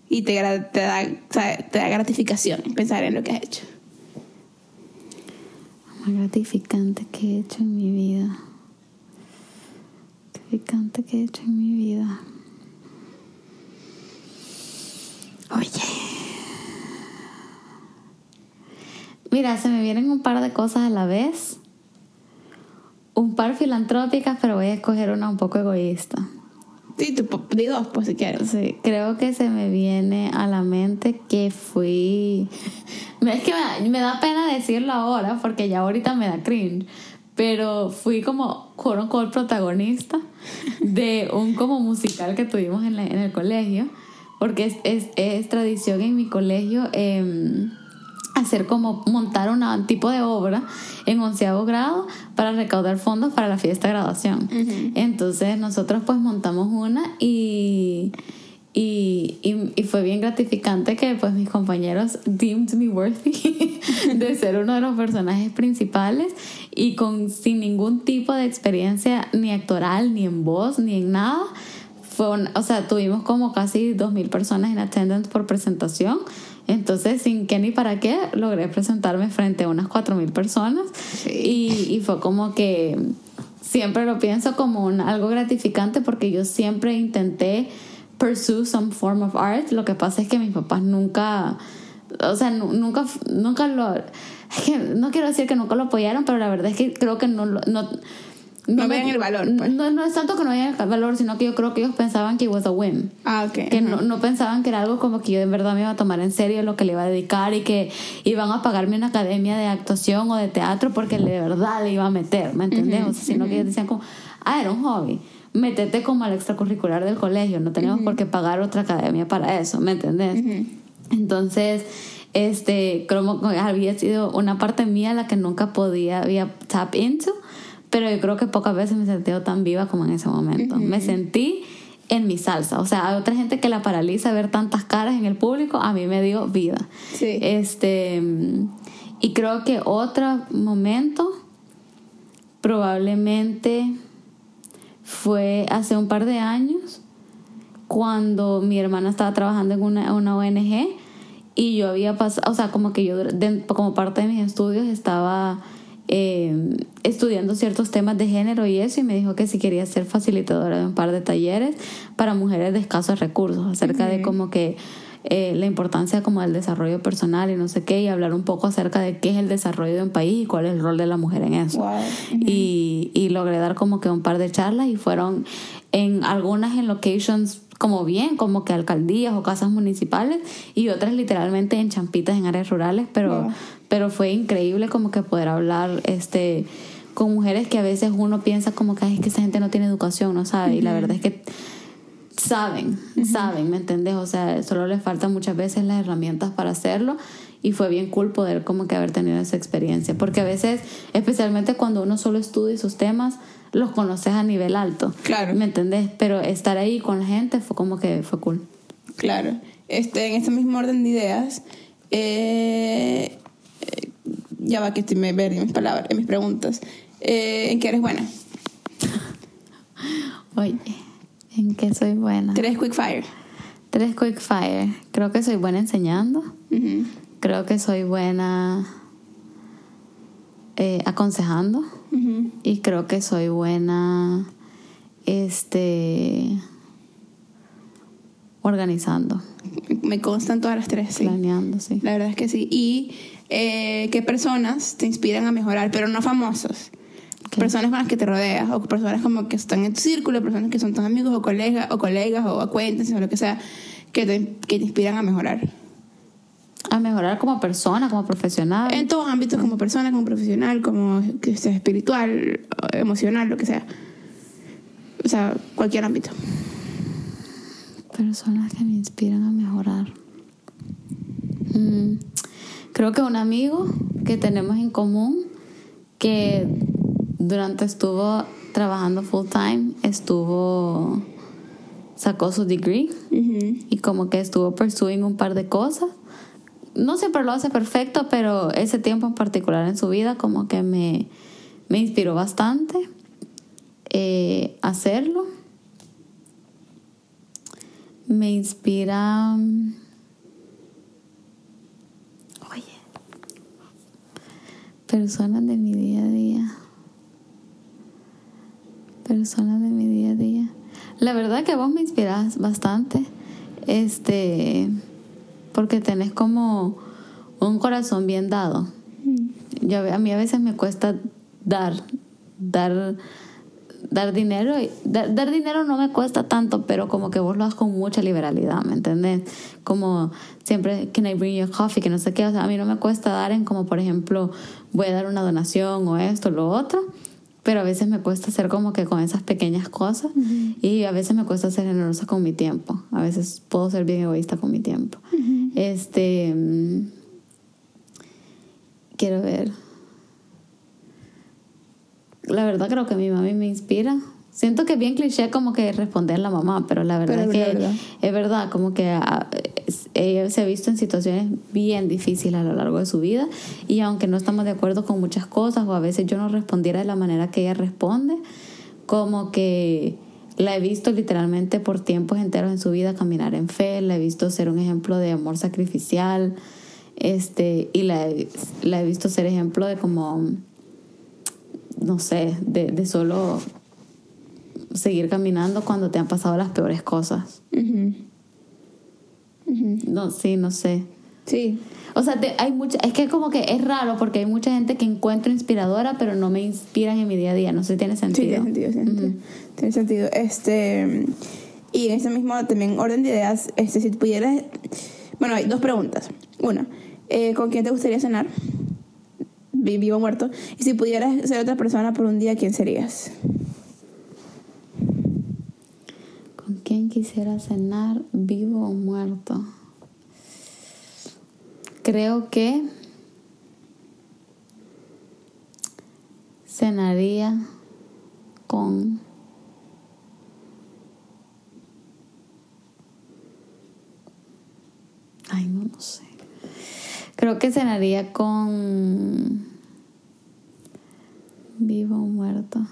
Y te, te, da, te da gratificación pensar en lo que has hecho. Gratificante que he hecho en mi vida. Gratificante que he hecho en mi vida. Oye. Mira, se me vienen un par de cosas a la vez. Un par filantrópicas, pero voy a escoger una un poco egoísta. Sí, tú, di dos, pues si quieres. Sí, creo que se me viene a la mente que fui. Es que me da, pena decirlo ahora porque ya ahorita me da cringe. pero fui como con el protagonista de un como musical que tuvimos en, en el colegio, porque es, es, es, tradición en mi colegio. Eh, hacer como montar un tipo de obra en onceavo grado para recaudar fondos para la fiesta de graduación. Entonces nosotros pues montamos una y, y, y, fue bien gratificante que pues mis compañeros deemed me worthy de ser uno de los personajes principales y con sin ningún tipo de experiencia ni actoral, ni en voz, ni en nada. Fue o sea, tuvimos como casi 2.000 personas en attendance por presentación entonces, sin qué ni para qué, logré presentarme frente a unas 4.000 personas y, y, fue como que siempre lo pienso como un, algo gratificante porque yo siempre intenté pursue some form of art. Lo que pasa es que mis papás nunca, o sea, nunca, nunca lo... no quiero decir que nunca lo apoyaron, pero la verdad es que creo que no, no no, vean el valor. Pues. No, no es tanto que no vean el valor, sino que yo creo que ellos pensaban que was a win. Ah, ok. Que no, no, pensaban que era algo como que yo de verdad me iba a tomar en serio lo que le iba a dedicar y que iban a pagarme una academia de actuación o de teatro porque de verdad le iba a meter, ¿me entendés? o sea, sino que ellos decían como, ah, era un hobby. Métete como al extracurricular del colegio, no tenemos por qué pagar otra academia para eso, ¿me entendés? Entonces, este, creo que había sido una parte mía la que nunca podía, había tap into pero yo creo que pocas veces me he sentido tan viva como en ese momento. Me sentí en mi salsa. O sea, hay otra gente que la paraliza ver tantas caras en el público, a mí me dio vida. Sí. Este, y creo que otro momento probablemente fue hace un par de años cuando mi hermana estaba trabajando en una, una ONG y yo había pasado, o sea, como que yo como parte de mis estudios estaba eh, estudiando ciertos temas de género y eso, y me dijo que si quería ser facilitadora de un par de talleres para mujeres de escasos recursos, acerca de como que eh, la importancia como del desarrollo personal y no sé qué, y hablar un poco acerca de qué es el desarrollo de un país y cuál es el rol de la mujer en eso. y, y logré dar como que un par de charlas y fueron en algunas en locations como bien, como que alcaldías o casas municipales y otras literalmente en champitas en áreas rurales, pero, pero fue increíble como que poder hablar este con mujeres que a veces uno piensa como que es que esa gente no tiene educación, no sabe, y la verdad es que saben, saben, ¿me entendés? O sea, solo les faltan muchas veces las herramientas para hacerlo y fue bien cool poder como que haber tenido esa experiencia, porque a veces, especialmente cuando uno solo estudia esos temas, los conoces a nivel alto. Claro. ¿Me entendés? Pero estar ahí con la gente fue como que fue cool. Claro. Este, en ese mismo orden de ideas, eh, eh ya va que estoy me en mis palabras, mis preguntas. Eh, ¿En qué eres buena? Oye, ¿en qué soy buena? Tres quick fire. Tres quick fire. Creo que soy buena enseñando. Creo que soy buena eh, aconsejando y creo que soy buena este organizando. Me constan todas las tres, sí. Planeando, sí. La verdad es que sí. ¿Y eh, qué personas te inspiran a mejorar, pero no famosos? Personas con las que te rodeas, o personas como que están en tu círculo, personas que son tus amigos o colegas, o colegas, o o lo que sea, que te, que te inspiran a mejorar. A mejorar como persona, como profesional. En todos ámbitos, como persona, como profesional, como que sea espiritual, emocional, lo que sea. O sea, cualquier ámbito. Personas que me inspiran a mejorar. Mm, creo que un amigo que tenemos en común, que durante estuvo trabajando full time, estuvo sacó su degree y como que estuvo pursuing un par de cosas no siempre lo hace perfecto, pero ese tiempo en particular en su vida como que me, me inspiró bastante eh, hacerlo. Me inspira... Oye, personas de mi día a día. Personas de mi día a día. La verdad que vos me inspiras bastante. Este porque tenés como un corazón bien dado. Yo, a mí a veces me cuesta dar, dar, dar dinero. Dar, dar, dinero no me cuesta tanto, pero como que vos lo haces con mucha liberalidad, ¿me entendés? Como siempre, can I bring you a coffee? Que no sé qué. O sea, a mí no me cuesta dar en como, por ejemplo, voy a dar una donación o esto, o lo otro pero a veces me cuesta hacer como que con esas pequeñas cosas y a veces me cuesta ser generosa con mi tiempo. A veces puedo ser bien egoísta con mi tiempo. Este. mm, Quiero ver. La verdad creo que mi mami me inspira. Siento que es bien cliché como que responder la mamá, pero la verdad Pero es que verdad. es verdad, como que ah, ella se ha visto en situaciones bien difíciles a lo largo de su vida y aunque no estamos de acuerdo con muchas cosas o a veces yo no respondiera de la manera que ella responde, como que la he visto literalmente por tiempos enteros en su vida caminar en fe, la he visto ser un ejemplo de amor sacrificial, este, y la he, la he visto ser ejemplo de como, no sé, de, de solo seguir caminando cuando te han pasado las peores cosas. No, sí, no sé. Sí. O sea, te- hay mucha, es que como que es raro porque hay mucha gente que encuentro inspiradora, pero no me inspiran en mi día a día. No sé si tiene Sí, sentido. tiene sentido, tiene. Tiene sentido. Este, y en ese mismo también orden de ideas, este, si pudieras... Bueno, hay dos preguntas. Una, eh, ¿con quién te gustaría cenar? Vi- Vivo o muerto. Y si pudieras ser otra persona por un día, ¿quién serías? ¿Con quién quisiera cenar, vivo o muerto? Creo que cenaría con... Ay, no, no sé. Creo que cenaría con... Vivo o muerto.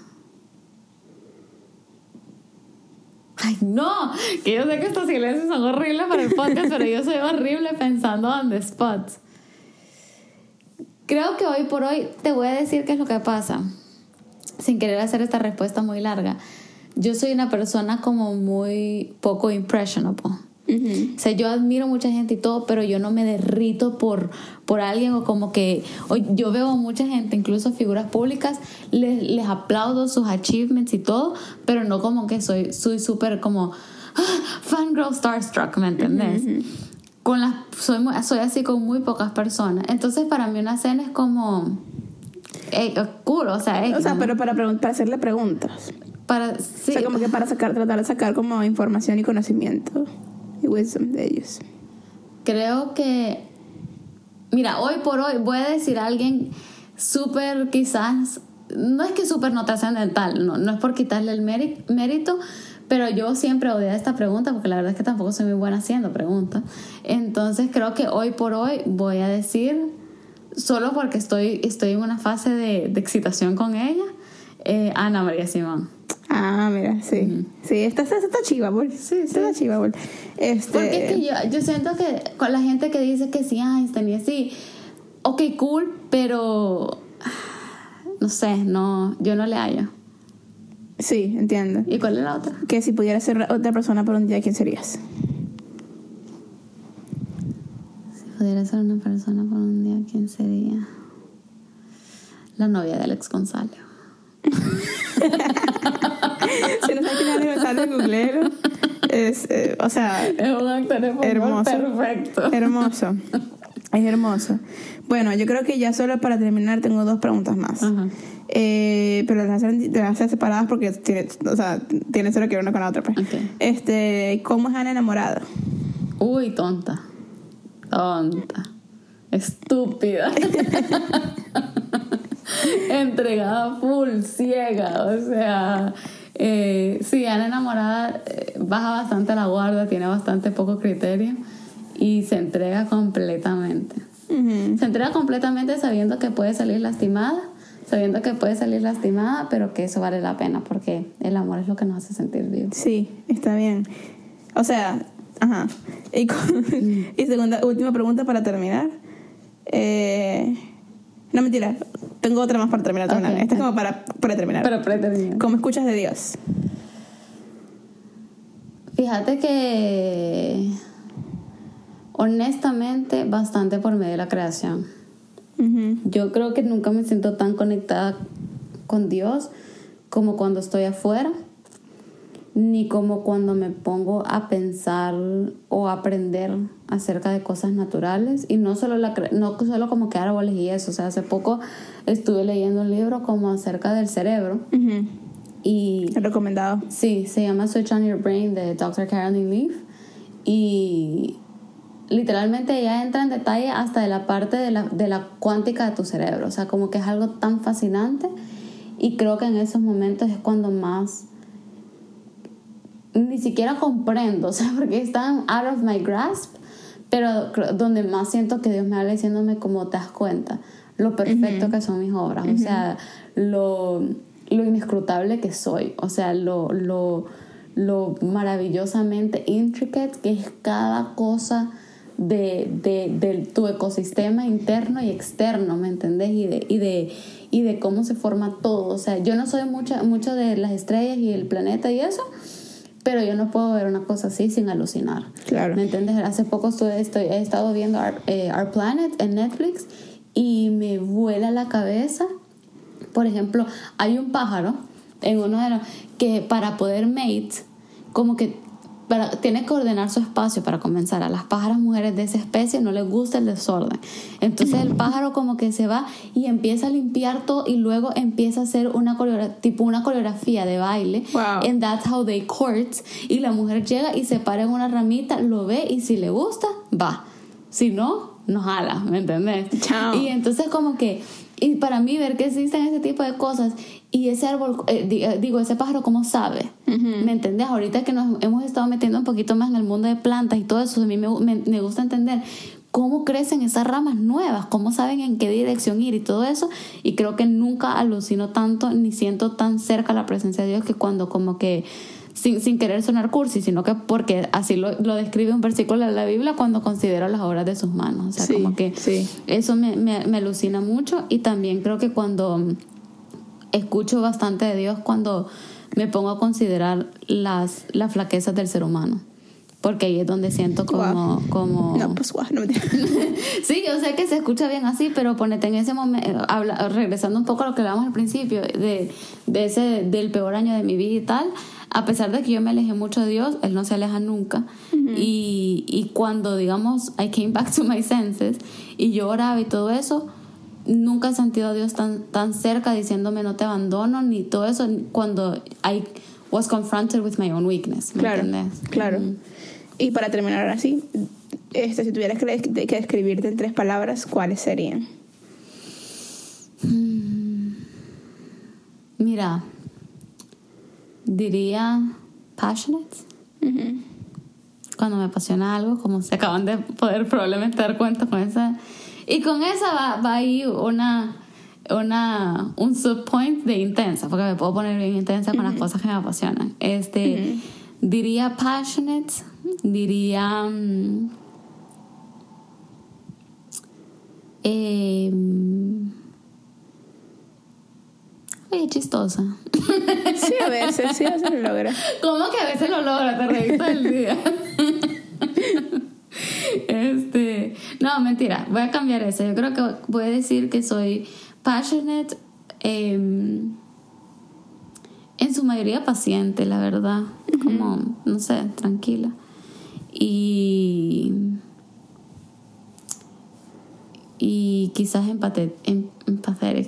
Ay, no, que yo sé que estos silencios son horribles para el podcast, pero yo soy horrible pensando on the spot. Creo que hoy por hoy te voy a decir qué es lo que pasa, sin querer hacer esta respuesta muy larga. Yo soy una persona como muy poco impressionable. O sea, yo admiro mucha gente y todo, pero yo no me derrito por, por alguien o como que o yo veo a mucha gente, incluso figuras públicas, les, les aplaudo sus achievements y todo, pero no como que soy soy súper como ah, fangirl starstruck, ¿me entendés? Con las, soy, muy- soy así con muy pocas personas. Entonces, para mí una cena es como... eh, cool, o sea, O sea, ¿no? pero para, para hacerle preguntas. para... Sí, O sea, como que para sacar, tratar de sacar como información y conocimiento y wisdom de ellos. Creo que, mira, hoy por hoy voy a decir a alguien súper quizás, no es que súper no trascendental, no, no es por quitarle el méri- mérito, pero yo siempre odié esta pregunta porque la verdad es que tampoco soy muy buena haciendo preguntas. Entonces creo que hoy por hoy voy a decir, solo porque estoy, estoy en una fase de excitación con ella, eh, Ana María Simón. Ah, mira, sí. Sí, esta, esta, esta está chiva, bol. Sí, Esta sí. está chiva, bol. Este, Porque es que yo, yo siento que con la gente que dice que sí, Einstein y así, ok, cool, pero no sé, no, yo no le hallo. Sí, entiendo. ¿Y cuál es la otra? Que si pudieras ser otra persona por un día, ¿quién serías? Si pudiera ser una persona por un día, ¿quién sería? La novia de Alex González. Si no sabes quién es González, googlero. Es, eh, o sea, Es un actor de Hermoso. perfecto. hermoso. Es hermoso. Bueno, yo creo que ya solo para terminar tengo dos preguntas más. Ajá. Eh, pero las hacen, las hacer separadas porque tiene, o sea, tiene solo que ver una con la otra. Pues. Ok. Este, ¿cómo es Ana enamorada? Uy, tonta. Tonta. Estúpida. Entregada full, ciega. O sea, eh, sí, Ana enamorada eh, baja bastante la guardia, tiene bastante poco criterio y se entrega completamente. Se entrega completamente sabiendo que puede salir lastimada, sabiendo que puede salir lastimada, pero que eso vale la pena porque el amor es lo que nos hace sentir vivos. Sí, está bien. O sea, ajá. Y, con- y segunda, última pregunta para terminar. Eh, no, mentira. Tengo otra más para terminar. Esta es como para, para terminar. Pero preterminado. ¿Cómo escuchas de Dios? Fíjate que honestamente bastante por medio de la creación. Yo creo que nunca me siento tan conectada con Dios como cuando estoy afuera. Ni como cuando me pongo a pensar o aprender acerca de cosas naturales y no solo la no solo como que árboles y eso, o sea, hace poco estuve leyendo un libro como acerca del cerebro. Y recomendado. Sí, se llama Switch on Your Brain de Dr. Caroline Leaf y literalmente ella entra en detalle hasta de la parte de la, de la cuántica de tu cerebro, o sea, como que es algo tan fascinante y creo que en esos momentos es cuando más ni siquiera comprendo, o sea, porque están out of my grasp, pero donde más siento que Dios me habla diciéndome como te das cuenta, lo perfecto que son mis obras, o sea, lo, lo, inescrutable que soy, o sea, lo, lo, lo maravillosamente intricate que es cada cosa de, de, de, tu ecosistema interno y externo, ¿me entendés? Y de, y de, y de cómo se forma todo. O sea, yo no soy mucho, mucho de las estrellas y el planeta y eso, pero yo no puedo ver una cosa así sin alucinar. Claro. ¿Me entiendes? Hace poco estoy, estoy, he estado viendo Our, eh, Our, Planet en Netflix y me vuela la cabeza. Por ejemplo, hay un pájaro en uno de los que para poder mate, como que tiene que ordenar su espacio para comenzar. A las pájaras mujeres de esa especie no les gusta el desorden. Entonces el pájaro como que se va y empieza a limpiar todo y luego empieza a hacer una coreografía, tipo una coreografía de baile. Wow. And that's how they court. Y la mujer llega y se para en una ramita, lo ve y si le gusta, va. Si no, no jala, ¿me entendés? Chao. Y entonces como que y para mí ver que existen ese tipo de cosas y ese árbol, eh, eh, digo, ese pájaro, ¿cómo sabe? ¿Me entendés? Ahorita que nos hemos estado metiendo un poquito más en el mundo de plantas y todo eso, a mí me, me, gusta entender cómo crecen esas ramas nuevas, cómo saben en qué dirección ir y todo eso. Y creo que nunca alucino tanto ni siento tan cerca la presencia de Dios que cuando como que sin, sin querer sonar cursi, sino que porque así lo, lo, describe un versículo de la Biblia cuando considero las obras de sus manos. O sea, como que eso me, me, me alucina mucho y también creo que cuando escucho bastante de Dios cuando me pongo a considerar las, las flaquezas del ser humano. Porque ahí es donde siento como... como... No, pues guau, no me Sí, yo sé que se escucha bien así, pero ponete en ese momento, habla, regresando un poco a lo que hablábamos al principio, de, de ese, del peor año de mi vida y tal, a pesar de que yo me alejé mucho de Dios, Él no se aleja nunca. y, y cuando, digamos, I came back to my senses y yo oraba y todo eso, nunca he sentido a Dios tan, tan cerca diciéndome no te abandono, ni todo eso, cuando I was confronted with my own weakness. ¿me claro, entiendes? Claro. Y para terminar así, este, si tuvieras que, que describirte en tres palabras, ¿cuáles serían? Mm. Mira, diría passionate. Cuando me apasiona algo, como se acaban de poder probablemente dar cuenta con esa. Y con esa va, va ahí una, una, un subpoint de intensa, porque me puedo poner bien intensa con las cosas que me apasionan. Este, Diría passionate, diría. Um, eh, Oye, chistosa. Sí, a veces, sí, a veces lo logra. ¿Cómo que a veces lo logra? Te reíste el día. Este, no, mentira, voy a cambiar eso. Yo creo que voy a decir que soy passionate, em, en su mayoría paciente, la verdad. Como, no sé, tranquila. Y. Y quizás empate, em,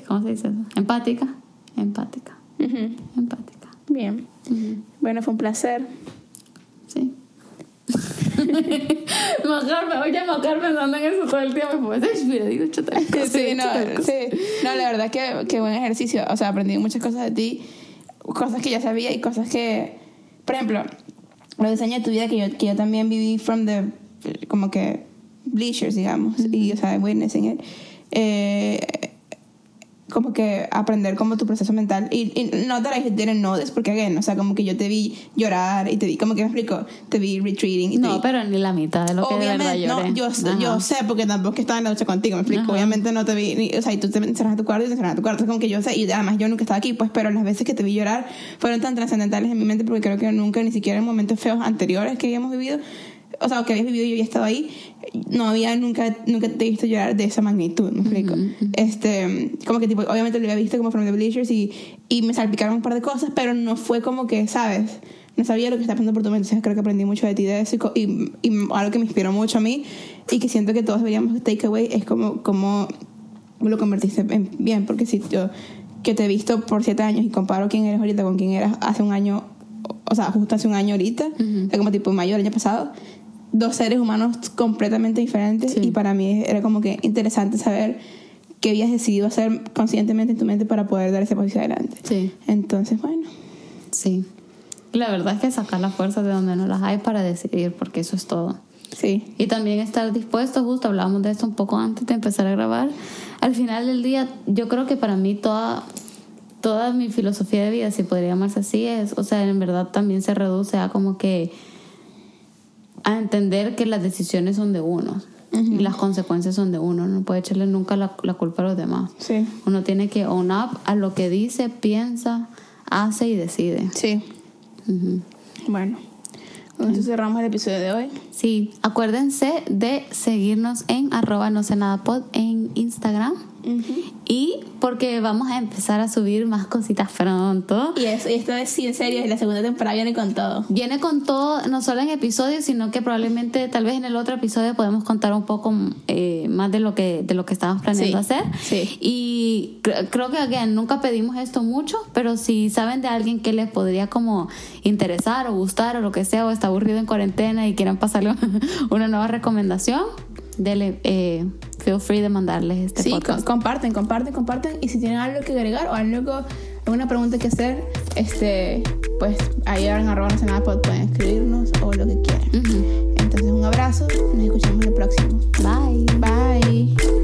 ¿cómo se dice eso? Empática empática. Empática. Bien. Bueno, fue un placer. Sí. Mojarme, oye, mojar pensando en eso todo el tiempo. Pues, digo, sí, no, sí. No, la verdad que, que buen ejercicio. O sea, aprendí muchas cosas de ti, cosas que ya sabía y cosas que, por ejemplo, los diseños de tu vida que yo, que yo también viví from the, como que, bleachers, digamos, y, o sea, witnessing it. Eh, como que aprender como tu proceso mental y, y no that I didn't know this porque again o sea como que yo te vi llorar y te vi como que me explico te vi retreating y no pero ni la mitad de lo que de verdad lloré. no yo, yo sé porque tampoco estaba en la lucha contigo me explico obviamente no te vi ni, o sea y tú te encerras a tu cuarto y te encerras a tu cuarto es como que yo sé y además yo nunca estaba aquí pues pero las veces que te vi llorar fueron tan trascendentales en mi mente porque creo que nunca ni siquiera en momentos feos anteriores que habíamos vivido o sea, que habías vivido y había estado ahí, no había nunca, nunca te he visto llorar de esa magnitud, me explico. Este, como que tipo, obviamente lo había visto como From the Bleachers y, y me salpicaron un par de cosas, pero no fue como que, ¿sabes? no sabía lo que estaba pasando por tu mente. Entonces creo que aprendí mucho de ti de eso y, y, y algo que me inspiró mucho a mí y que siento que todos deberíamos take away es como, como lo convertiste en bien. Porque si yo que te he visto por siete años y comparo quién eres ahorita con quién eras hace un año, o sea, justo hace un año ahorita, o sea, como tipo mayor el año pasado, dos seres humanos completamente diferentes Sí. y para mí era como que interesante saber qué habías decidido hacer conscientemente en tu mente para poder dar ese paso hacia adelante. Sí, Entonces, bueno, sí. La verdad es que sacar las fuerzas de donde no las hay para decidir, porque eso es todo. sí, Y también estar dispuesto, justo hablábamos de esto un poco antes de empezar a grabar. Al final del día, yo creo que para mí toda, toda mi filosofía de vida, si podría llamarse así, es, o sea, en verdad también se reduce a como que a entender que las decisiones son de uno y las consecuencias son de uno. No puede echarle nunca la, la culpa a los demás. sí, Uno tiene que own up a lo que dice, piensa, hace y decide. sí. Ujú. Bueno, eso cerramos el episodio de hoy. Sí, acuérdense de seguirnos en arroba no sé nada pod en Instagram. Y porque vamos a empezar a subir más cositas pronto. Y, eso, y esta vez sí, en serio, la segunda temporada viene con todo. Viene con todo, no solo en episodios, sino que probablemente tal vez en el otro episodio podemos contar un poco eh, más de lo que de lo que estamos planeando Sí, hacer. sí. Y cre- creo que again, nunca pedimos esto mucho, pero si saben de alguien que les podría como interesar o gustar o lo que sea, o está aburrido en cuarentena y quieran pasarle una nueva recomendación, dele, eh, feel free de mandarles este Sí, podcast. co- comparten, comparten, comparten. Y si tienen algo que agregar o algo, alguna pregunta que hacer, este, pues ahí en arroba nada pod pueden escribirnos o lo que quieran. Entonces, un abrazo. Nos escuchamos en el próximo. Bye.